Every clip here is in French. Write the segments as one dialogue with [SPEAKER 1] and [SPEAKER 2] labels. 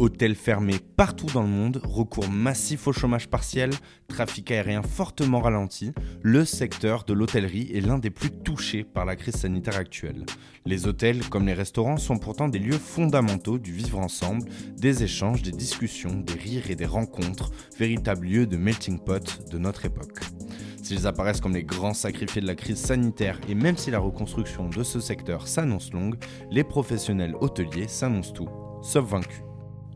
[SPEAKER 1] Hôtels fermés partout dans le monde, recours massif au chômage partiel, trafic aérien fortement ralenti, le secteur de l'hôtellerie est l'un des plus touchés par la crise sanitaire actuelle. Les hôtels, comme les restaurants, sont pourtant des lieux fondamentaux du vivre ensemble, des échanges, des discussions, des rires et des rencontres, véritables lieux de melting pot de notre époque. S'ils apparaissent comme les grands sacrifiés de la crise sanitaire et même si la reconstruction de ce secteur s'annonce longue, les professionnels hôteliers s'annoncent tout, sauf vaincus.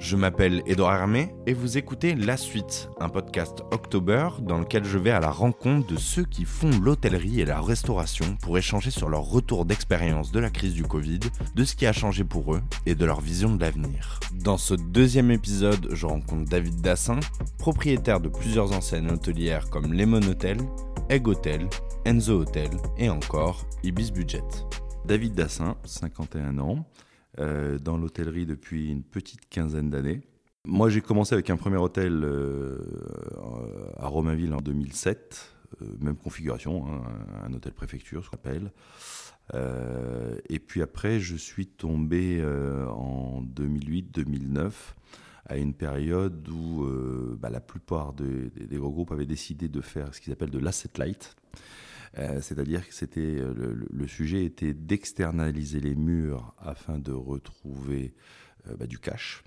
[SPEAKER 1] Je m'appelle Edouard Hermé et vous écoutez La Suite, un podcast October dans lequel je vais à la rencontre de ceux qui font l'hôtellerie et la restauration pour échanger sur leur retour d'expérience de la crise du Covid, de ce qui a changé pour eux et de leur vision de l'avenir. Dans ce deuxième épisode, je rencontre David Dassin, propriétaire de plusieurs enseignes hôtelières comme Lemon Hotel, Egg Hotel, Enzo Hotel et encore Ibis Budget.
[SPEAKER 2] David Dassin, 51 ans. Euh, dans l'hôtellerie depuis une petite quinzaine d'années. Moi, j'ai commencé avec un premier hôtel euh, à Romainville en 2007, euh, même configuration, hein, un hôtel préfecture, ce qu'on appelle. et puis après, je suis tombé en 2008-2009 à une période où bah, la plupart des gros groupes avaient décidé de faire ce qu'ils appellent de l'asset light. Euh, c'est-à-dire que c'était euh, le, sujet était d'externaliser les murs afin de retrouver euh, bah, du cash,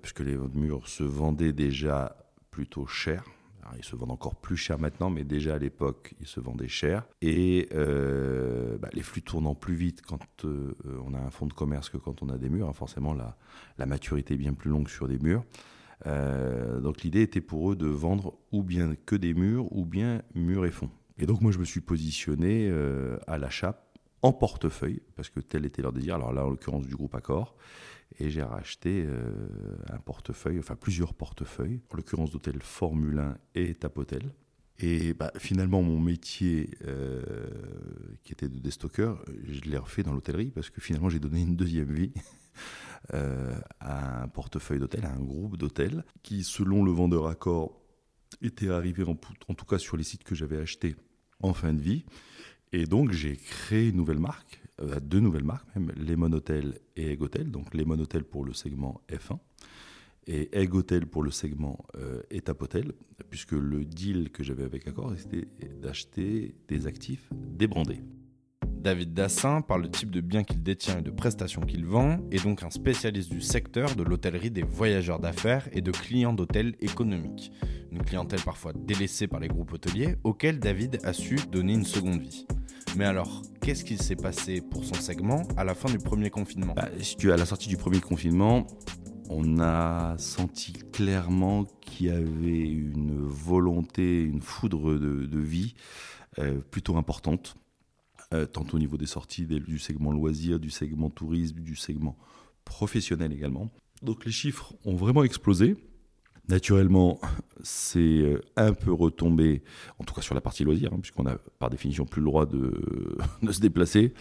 [SPEAKER 2] puisque les murs se vendaient déjà plutôt cher. ils se vendent encore plus cher maintenant, mais déjà à l'époque, ils se vendaient cher. Et bah, les flux tournant plus vite quand on a un fonds de commerce que quand on a des murs. Hein, forcément, la, la, maturité est bien plus longue sur des murs. donc l'idée était pour eux de vendre ou bien que des murs, ou bien murs et fonds. Et donc moi je me suis positionné euh, à l'achat en portefeuille, parce que tel était leur désir, alors là en l'occurrence du groupe Accor, et j'ai racheté euh, un portefeuille, enfin plusieurs portefeuilles, en l'occurrence d'hôtel Formule 1 et Tapotel. Et bah, finalement, mon métier, euh, qui était de déstocker, je l'ai refait dans l'hôtellerie parce que finalement, j'ai donné une deuxième vie à un portefeuille d'hôtels, à un groupe d'hôtels qui, selon le vendeur Accor, était arrivé en, tout cas sur les sites que j'avais achetés en fin de vie. Et donc j'ai créé une nouvelle marque, euh, deux nouvelles marques même, Lemon Hotel et Egg Hotel. Donc Lemon Hotel pour le segment F1 et Egg Hotel pour le segment euh, Étape Hotel, puisque le deal que j'avais avec Accor, c'était d'acheter des actifs débrandés.
[SPEAKER 1] David Dassin, par le type de biens qu'il détient et de prestations qu'il vend, est donc un spécialiste du secteur de l'hôtellerie des voyageurs d'affaires et de clients d'hôtels économiques. Une clientèle parfois délaissée par les groupes hôteliers, auquel David a su donner une seconde vie. Mais alors, qu'est-ce qui s'est passé pour son segment à la fin du premier confinement?
[SPEAKER 2] Bah, à la sortie du premier confinement, on a senti clairement qu'il y avait une volonté, une foudre de, vie euh, plutôt importante euh, tant au niveau des sorties du segment loisirs, du segment tourisme, du segment professionnel également. Donc les chiffres ont vraiment explosé. Naturellement, c'est euh, un peu retombé, en tout cas sur la partie loisirs, hein, puisqu'on a par définition plus le droit de, se déplacer.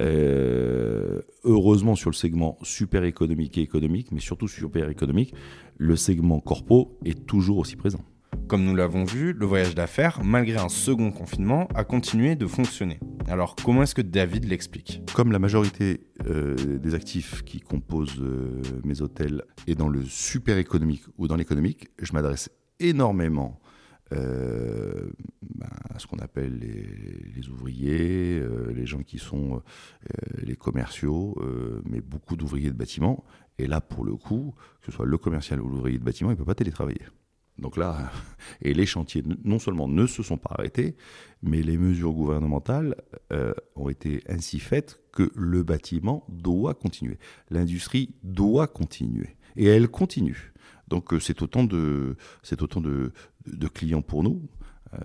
[SPEAKER 2] Euh, heureusement sur le segment super économique et économique, mais surtout super économique, le segment corpo est toujours aussi présent.
[SPEAKER 1] Comme nous l'avons vu, le voyage d'affaires, malgré un second confinement, a continué de fonctionner. Alors comment est-ce que David l'explique?
[SPEAKER 2] Comme la majorité euh, des actifs qui composent euh, mes hôtels est dans le super économique ou dans l'économique, je m'adresse énormément euh, ben, à ce qu'on appelle les, ouvriers, les gens qui sont les commerciaux, mais beaucoup d'ouvriers de bâtiment. Et là, pour le coup, que ce soit le commercial ou l'ouvrier de bâtiment, il ne peut pas télétravailler. Donc là, et les chantiers non seulement ne se sont pas arrêtés, mais les mesures gouvernementales euh, ont été ainsi faites que le bâtiment doit continuer. L'industrie doit continuer. Et elle continue. Donc euh, c'est autant de, clients pour nous. Euh,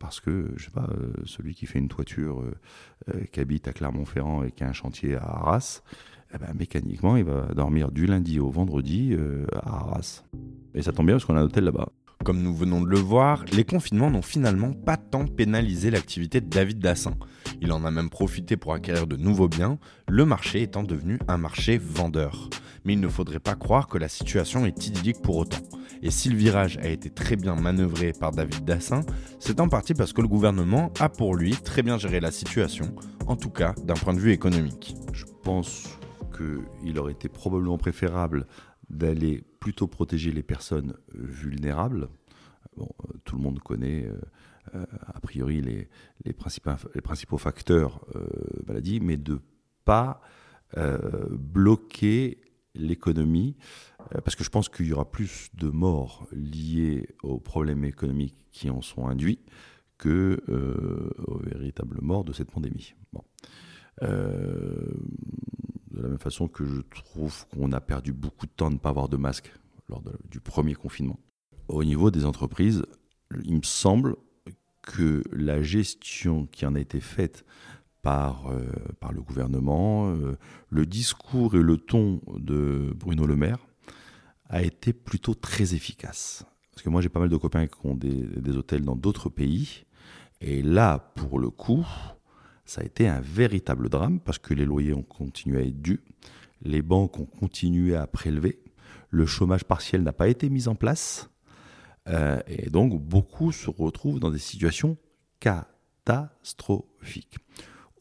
[SPEAKER 2] parce que, je sais pas, celui qui fait une toiture, qui habite à Clermont-Ferrand et qui a un chantier à Arras, eh ben, mécaniquement, il va dormir du lundi au vendredi à Arras. Et ça tombe bien parce qu'on a un hôtel là-bas.
[SPEAKER 1] Comme nous venons de le voir, les confinements n'ont finalement pas tant pénalisé l'activité de David Dassin. Il en a même profité pour acquérir de nouveaux biens, le marché étant devenu un marché vendeur. Mais il ne faudrait pas croire que la situation est idyllique pour autant. Et si le virage a été très bien manœuvré par David Dassin, c'est en partie parce que le gouvernement a pour lui très bien géré la situation, en tout cas d'un point de vue économique.
[SPEAKER 2] Je pense qu'il aurait été probablement préférable d'aller plutôt protéger les personnes vulnérables. tout le monde connaît a priori les, principaux, les principaux facteurs maladie, mais de pas bloquer l'économie, parce que je pense qu'il y aura plus de morts liées aux problèmes économiques qui en sont induits que euh, aux véritables morts de cette pandémie. Euh, de la même façon que je trouve qu'on a perdu beaucoup de temps de ne pas avoir de masque lors du premier confinement. Au niveau des entreprises, il me semble que la gestion qui en a été faite par, euh, le gouvernement, le discours et le ton de Bruno Le Maire a été plutôt très efficace. Parce que moi j'ai pas mal de copains qui ont des hôtels dans d'autres pays et là, pour le coup, ça a été un véritable drame parce que les loyers ont continué à être dus, les banques ont continué à prélever, le chômage partiel n'a pas été mis en place, euh, et donc beaucoup se retrouvent dans des situations catastrophiques.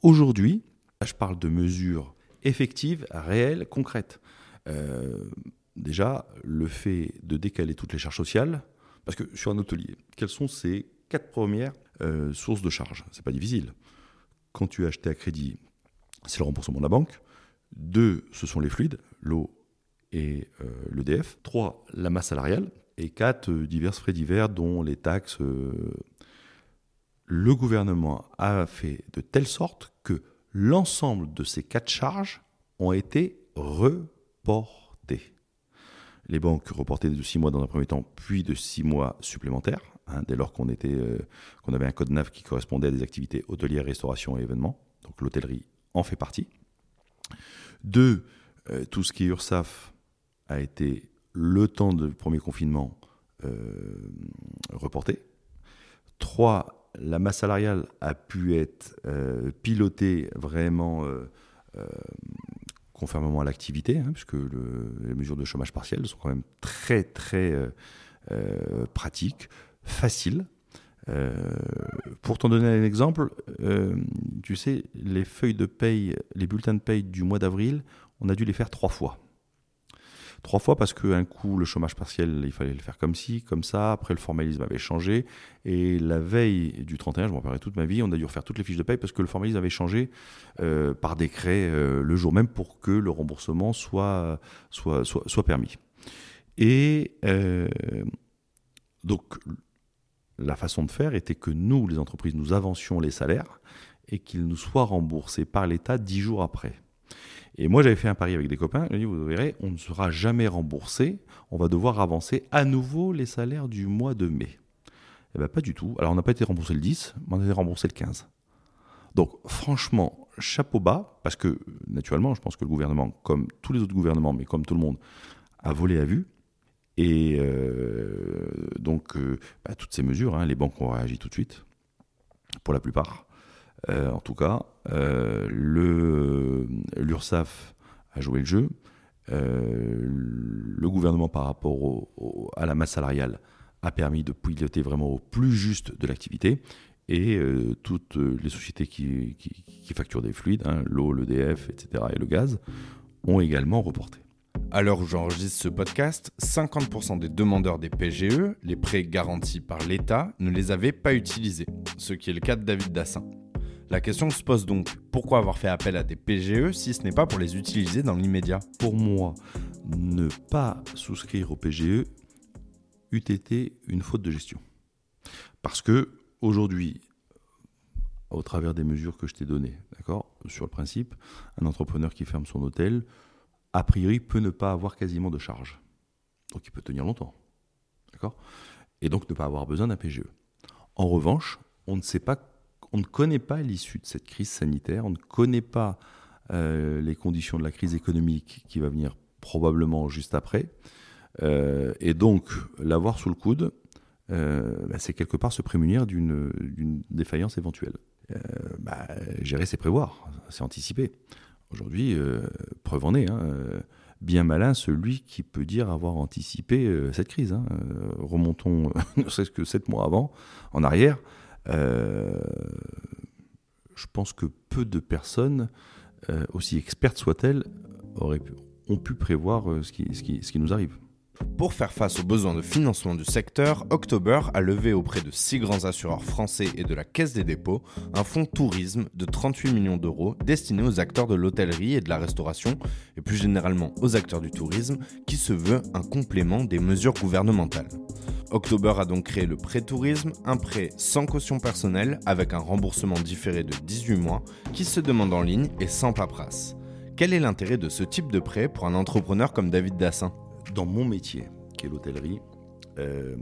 [SPEAKER 2] Aujourd'hui, je parle de mesures effectives, réelles, concrètes. Euh, déjà, le fait de décaler toutes les charges sociales, parce que sur un hôtelier, quelles sont ces quatre premières euh, source de charge. C'est pas difficile. Quand tu as acheté à crédit, c'est le remboursement de la banque. Deux, ce sont les fluides, l'eau et euh, l'EDF. Trois, la masse salariale. Et quatre, euh, divers frais divers, dont les taxes. Le gouvernement a fait de telle sorte que l'ensemble de ces quatre charges ont été reportées. Les banques reportées de six mois dans un premier temps, puis de six mois supplémentaires. Hein, dès lors euh, qu'on avait un code NAV qui correspondait à des activités hôtelières, restauration et événements. Donc l'hôtellerie en fait partie. Deux, euh, tout ce qui est URSAF a été le temps du premier confinement euh, reporté. Trois, la masse salariale a pu être pilotée vraiment conformément à l'activité, hein, puisque les mesures de chômage partiel sont quand même très très pratiques facile. Euh, pour t'en donner un exemple, euh, tu sais, les feuilles de paye, les bulletins de paye du mois d'avril, on a dû les faire trois fois. Trois fois parce qu'un coup, le chômage partiel, il fallait le faire comme ci, comme ça. Après, le formalisme avait changé. Et la veille du 31, je m'en rappellerai toute ma vie, on a dû refaire toutes les fiches de paye parce que le formalisme avait changé euh, par décret le jour même pour que le remboursement soit, permis. Et donc, la façon de faire était que nous, les entreprises, nous avancions les salaires et qu'ils nous soient remboursés par l'État dix jours après. Et moi, j'avais fait un pari avec des copains. Je dit, vous verrez, on ne sera jamais remboursé. On va devoir avancer à nouveau les salaires du mois de mai. Eh bien, pas du tout. Alors, on n'a pas été remboursé le 10, mais on a été remboursé le 15. Donc, franchement, chapeau bas, parce que, naturellement, je pense que le gouvernement, comme tous les autres gouvernements, mais comme tout le monde, a volé à vue. Et euh, donc, euh, bah, toutes ces mesures, hein, les banques ont réagi tout de suite, pour la plupart. Euh, en tout cas, l'URSSAF a joué le jeu. le gouvernement, par rapport à la masse salariale, a permis de piloter vraiment au plus juste de l'activité. Et toutes les sociétés qui, facturent des fluides, hein, l'eau, l'EDF, etc., et le gaz, ont également reporté.
[SPEAKER 1] À l'heure où j'enregistre ce podcast, 50% des demandeurs des PGE, les prêts garantis par l'État, ne les avaient pas utilisés, ce qui est le cas de David Dassin. La question se pose donc, pourquoi avoir fait appel à des PGE si ce n'est pas pour les utiliser dans l'immédiat
[SPEAKER 2] Pour moi, ne pas souscrire au PGE eût été une faute de gestion. Parce que aujourd'hui, au travers des mesures que je t'ai données, d'accord, sur le principe, un entrepreneur qui ferme son hôtel, a priori, peut ne pas avoir quasiment de charge. Donc il peut tenir longtemps. D'accord Et donc ne pas avoir besoin d'un PGE. En revanche, on ne sait pas, on ne connaît pas l'issue de cette crise sanitaire, on ne connaît pas euh, les conditions de la crise économique qui va venir probablement juste après. Euh, et donc, l'avoir sous le coude, euh, bah, c'est quelque part se prémunir d'une défaillance éventuelle. Bah, gérer, c'est prévoir, c'est anticiper. Aujourd'hui, preuve en est, hein, bien malin celui qui peut dire avoir anticipé cette crise. Hein. remontons, ne serait-ce que sept mois avant, en arrière. Je pense que peu de personnes, aussi expertes soient-elles, ont pu prévoir ce qui, ce qui nous arrive.
[SPEAKER 1] Pour faire face aux besoins de financement du secteur, October a levé auprès de six grands assureurs français et de la Caisse des dépôts un fonds tourisme de 38 millions d'euros destiné aux acteurs de l'hôtellerie et de la restauration, et plus généralement aux acteurs du tourisme, qui se veut un complément des mesures gouvernementales. October a donc créé le prêt tourisme, un prêt sans caution personnelle avec un remboursement différé de 18 mois qui se demande en ligne et sans paperasse. Quel est l'intérêt de ce type de prêt pour un entrepreneur comme David Dassin?
[SPEAKER 2] Dans mon métier, qui est l'hôtellerie, euh,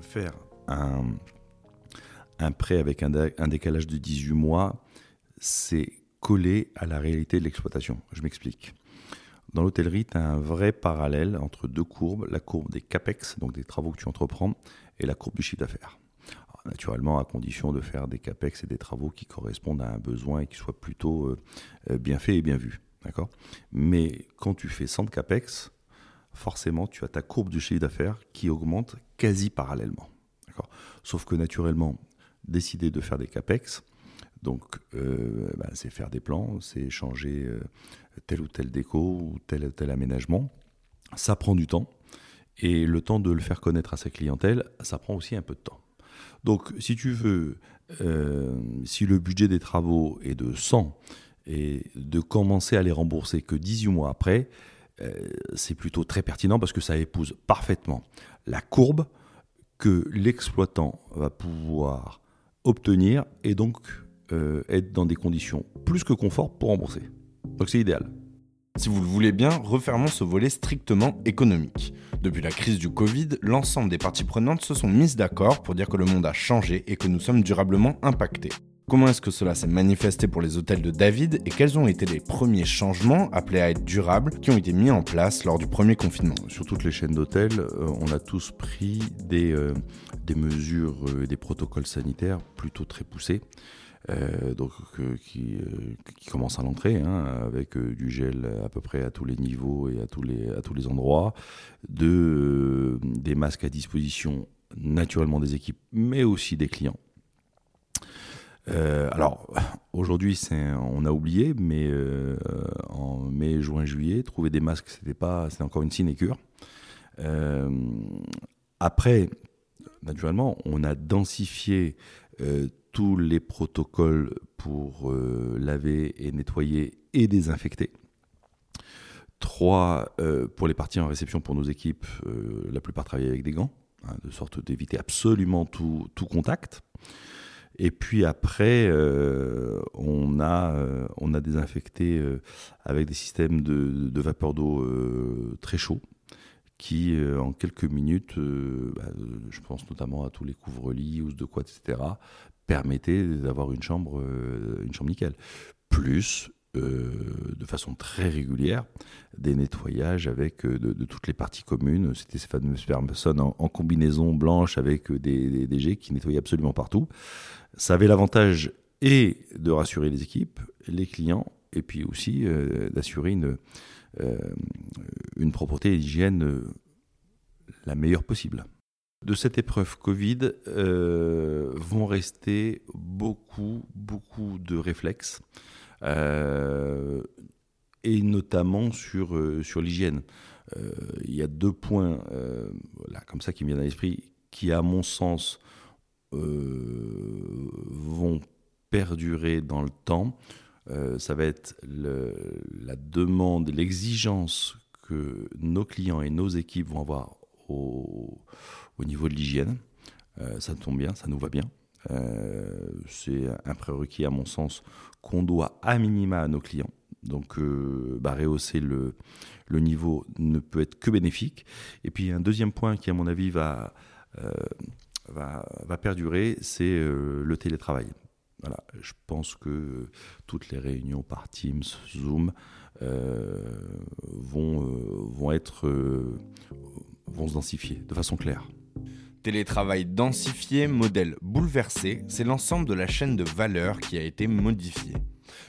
[SPEAKER 2] faire un, prêt avec un, un, décalage de 18 mois, c'est coller à la réalité de l'exploitation. Je m'explique. Dans l'hôtellerie, tu as un vrai parallèle entre deux courbes, la courbe des CAPEX, donc des travaux que tu entreprends, et la courbe du chiffre d'affaires. Naturellement, à condition de faire des CAPEX et des travaux qui correspondent à un besoin et qui soient plutôt euh, euh, bien faits et bien vus. Mais quand tu fais 100 CAPEX, forcément, tu as ta courbe du chiffre d'affaires qui augmente quasi parallèlement. Sauf que naturellement, décider de faire des capex, donc euh, bah, c'est faire des plans, c'est changer euh, tel ou tel déco ou tel ou tel aménagement. Ça prend du temps. Et le temps de le faire connaître à sa clientèle, ça prend aussi un peu de temps. Donc si tu veux, euh, si le budget des travaux est de 100 et de commencer à les rembourser que 18 mois après, euh, c'est plutôt très pertinent parce que ça épouse parfaitement la courbe que l'exploitant va pouvoir obtenir et donc euh, être dans des conditions plus que confort pour rembourser. Donc c'est idéal.
[SPEAKER 1] Si vous le voulez bien, refermons ce volet strictement économique. Depuis la crise du Covid, l'ensemble des parties prenantes se sont mises d'accord pour dire que le monde a changé et que nous sommes durablement impactés. Comment est-ce que cela s'est manifesté pour les hôtels de David et quels ont été les premiers changements appelés à être durables qui ont été mis en place lors du premier confinement?
[SPEAKER 2] Sur toutes les chaînes d'hôtels, euh, on a tous pris des, euh, des mesures et euh, des protocoles sanitaires plutôt très poussés. Donc qui, qui commencent à l'entrée, hein, avec du gel à peu près à tous les niveaux et à tous les, à tous les endroits, de, des masques à disposition naturellement des équipes, mais aussi des clients. Euh, alors, aujourd'hui, on a oublié, mais euh, en mai, juin, juillet, trouver des masques, c'était pas, c'était encore une sinécure. Euh, après, naturellement, on a densifié tous les protocoles pour laver et nettoyer et désinfecter. Trois, pour les parties en réception pour nos équipes, la plupart travaillent avec des gants, hein, de sorte d'éviter absolument tout, contact. Et puis après, euh, on, a, euh, désinfecté euh, avec des systèmes de, vapeur d'eau très chauds qui, en quelques minutes, bah, je pense notamment à tous les couvre-lits, ou de quoi, etc., permettaient d'avoir une chambre, une chambre nickel. Plus de façon très régulière des nettoyages avec de, toutes les parties communes. C'était ces fameuses personnes en, combinaison blanche avec des, des, qui nettoyaient absolument partout. Ça avait l'avantage et de rassurer les équipes, les clients, et puis aussi euh, d'assurer une, euh, une propreté et l'hygiène euh, la meilleure possible. De cette épreuve Covid vont rester beaucoup, beaucoup de réflexes, et notamment sur, sur l'hygiène. Il y a deux points comme ça qui me viennent à l'esprit, qui, à mon sens, euh, vont perdurer dans le temps. Euh, ça va être la demande, l'exigence que nos clients et nos équipes vont avoir au, niveau de l'hygiène. Euh, ça tombe bien, ça nous va bien. c'est un prérequis, à mon sens, qu'on doit à minima à nos clients. Donc, bah, rehausser le, le, niveau ne peut être que bénéfique. Et puis, un deuxième point qui, à mon avis, va va, perdurer, c'est euh, le télétravail. Voilà, je pense que toutes les réunions par Teams, Zoom euh, vont, euh, vont être vont se densifier de façon claire.
[SPEAKER 1] Télétravail densifié, modèle bouleversé, c'est l'ensemble de la chaîne de valeur qui a été modifiée.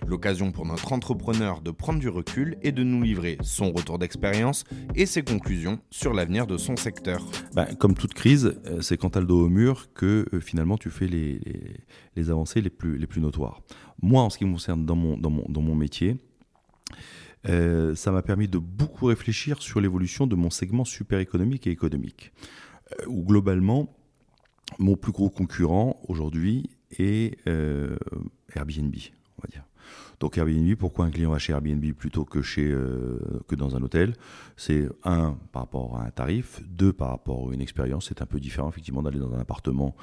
[SPEAKER 1] L'occasion pour notre entrepreneur de prendre du recul et de nous livrer son retour d'expérience et ses conclusions sur l'avenir de son secteur.
[SPEAKER 2] Ben, comme toute crise, euh, c'est quand tu as le dos au mur que euh, finalement tu fais les, les, avancées les plus, les plus notoires. Moi, en ce qui me concerne dans mon, dans mon, dans mon métier, euh, ça m'a permis de beaucoup réfléchir sur l'évolution de mon segment super économique et économique, euh, où globalement, mon plus gros concurrent aujourd'hui est euh, Airbnb. Donc Airbnb, pourquoi un client va chez Airbnb plutôt que, chez, euh, que dans un hôtel? C'est un, par rapport à un tarif, deux, par rapport à une expérience. C'est un peu différent effectivement d'aller dans un appartement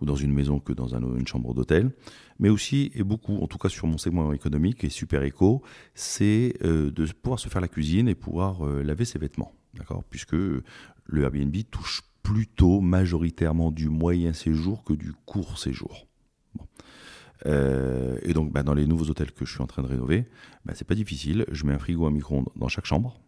[SPEAKER 2] ou dans une maison que dans une chambre d'hôtel. Mais aussi, et beaucoup, en tout cas sur mon segment économique et super éco, c'est euh, de pouvoir se faire la cuisine et pouvoir euh, laver ses vêtements. D'accord? Puisque le Airbnb touche plutôt majoritairement du moyen séjour que du court séjour. Euh, et donc, bah, dans les nouveaux hôtels que je suis en train de rénover, bah, c'est pas difficile. Je mets un frigo, un micro-ondes dans chaque chambre.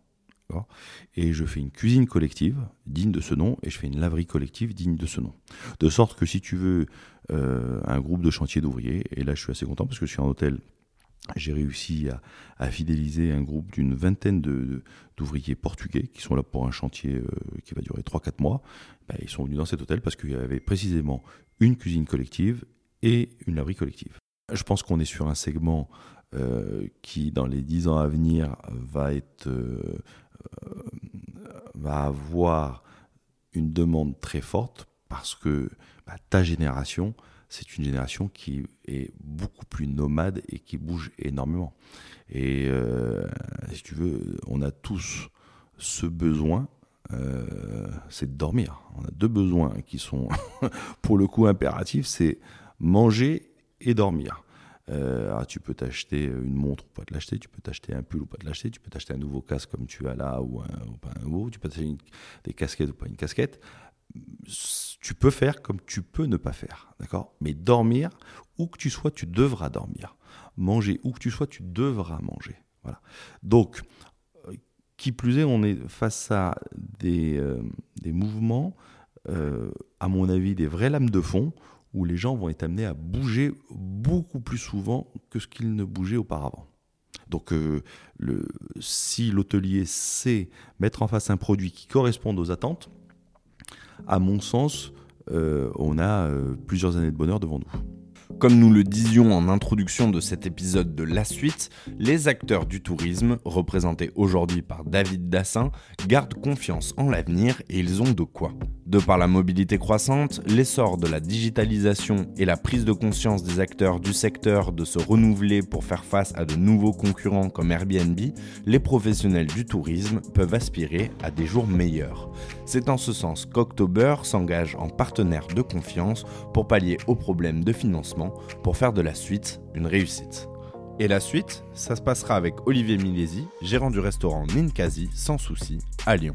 [SPEAKER 2] Et je fais une cuisine collective digne de ce nom et je fais une laverie collective digne de ce nom. De sorte que si tu veux euh, un groupe de chantiers d'ouvriers, et là je suis assez content parce que je suis en hôtel, j'ai réussi à, fidéliser un groupe d'une vingtaine d'ouvriers portugais qui sont là pour un chantier euh, qui va durer 3-4 mois. Bah, ils sont venus dans cet hôtel parce qu'il y avait précisément une cuisine collective et une laverie collective. Je pense qu'on est sur un segment euh, qui, dans les dix ans à venir, va, être, euh, euh, va avoir une demande très forte parce que bah, ta génération, c'est une génération qui est beaucoup plus nomade et qui bouge énormément. Et si tu veux, on a tous ce besoin c'est de dormir. On a deux besoins qui sont pour le coup impératifs, c'est manger et dormir. Euh, ah, tu peux t'acheter une montre ou pas te l'acheter, tu peux t'acheter un pull ou pas te l'acheter, tu peux t'acheter un nouveau casque comme tu as là ou, un, pas un nouveau, tu peux t'acheter des casquettes ou pas une casquette. Tu peux faire comme tu peux ne pas faire, d'accord? Mais dormir, où que tu sois, tu devras dormir. Manger, où que tu sois, tu devras manger. Voilà. Donc, euh, qui plus est, on est face à des, euh, des mouvements, à mon avis, des vraies lames de fond, où les gens vont être amenés à bouger beaucoup plus souvent que ce qu'ils ne bougeaient auparavant. Donc euh, si l'hôtelier sait mettre en face un produit qui corresponde aux attentes, à mon sens, euh, on a euh, plusieurs années de bonheur devant nous.
[SPEAKER 1] Comme nous le disions en introduction de cet épisode de La Suite, les acteurs du tourisme, représentés aujourd'hui par David Dassin, gardent confiance en l'avenir et ils ont de quoi. De par la mobilité croissante, l'essor de la digitalisation et la prise de conscience des acteurs du secteur de se renouveler pour faire face à de nouveaux concurrents comme Airbnb, les professionnels du tourisme peuvent aspirer à des jours meilleurs. C'est en ce sens qu'October s'engage en partenaire de confiance pour pallier aux problèmes de financement pour faire de la suite une réussite. Et la suite, ça se passera avec Olivier Milesi, gérant du restaurant Ninkasi sans souci à Lyon.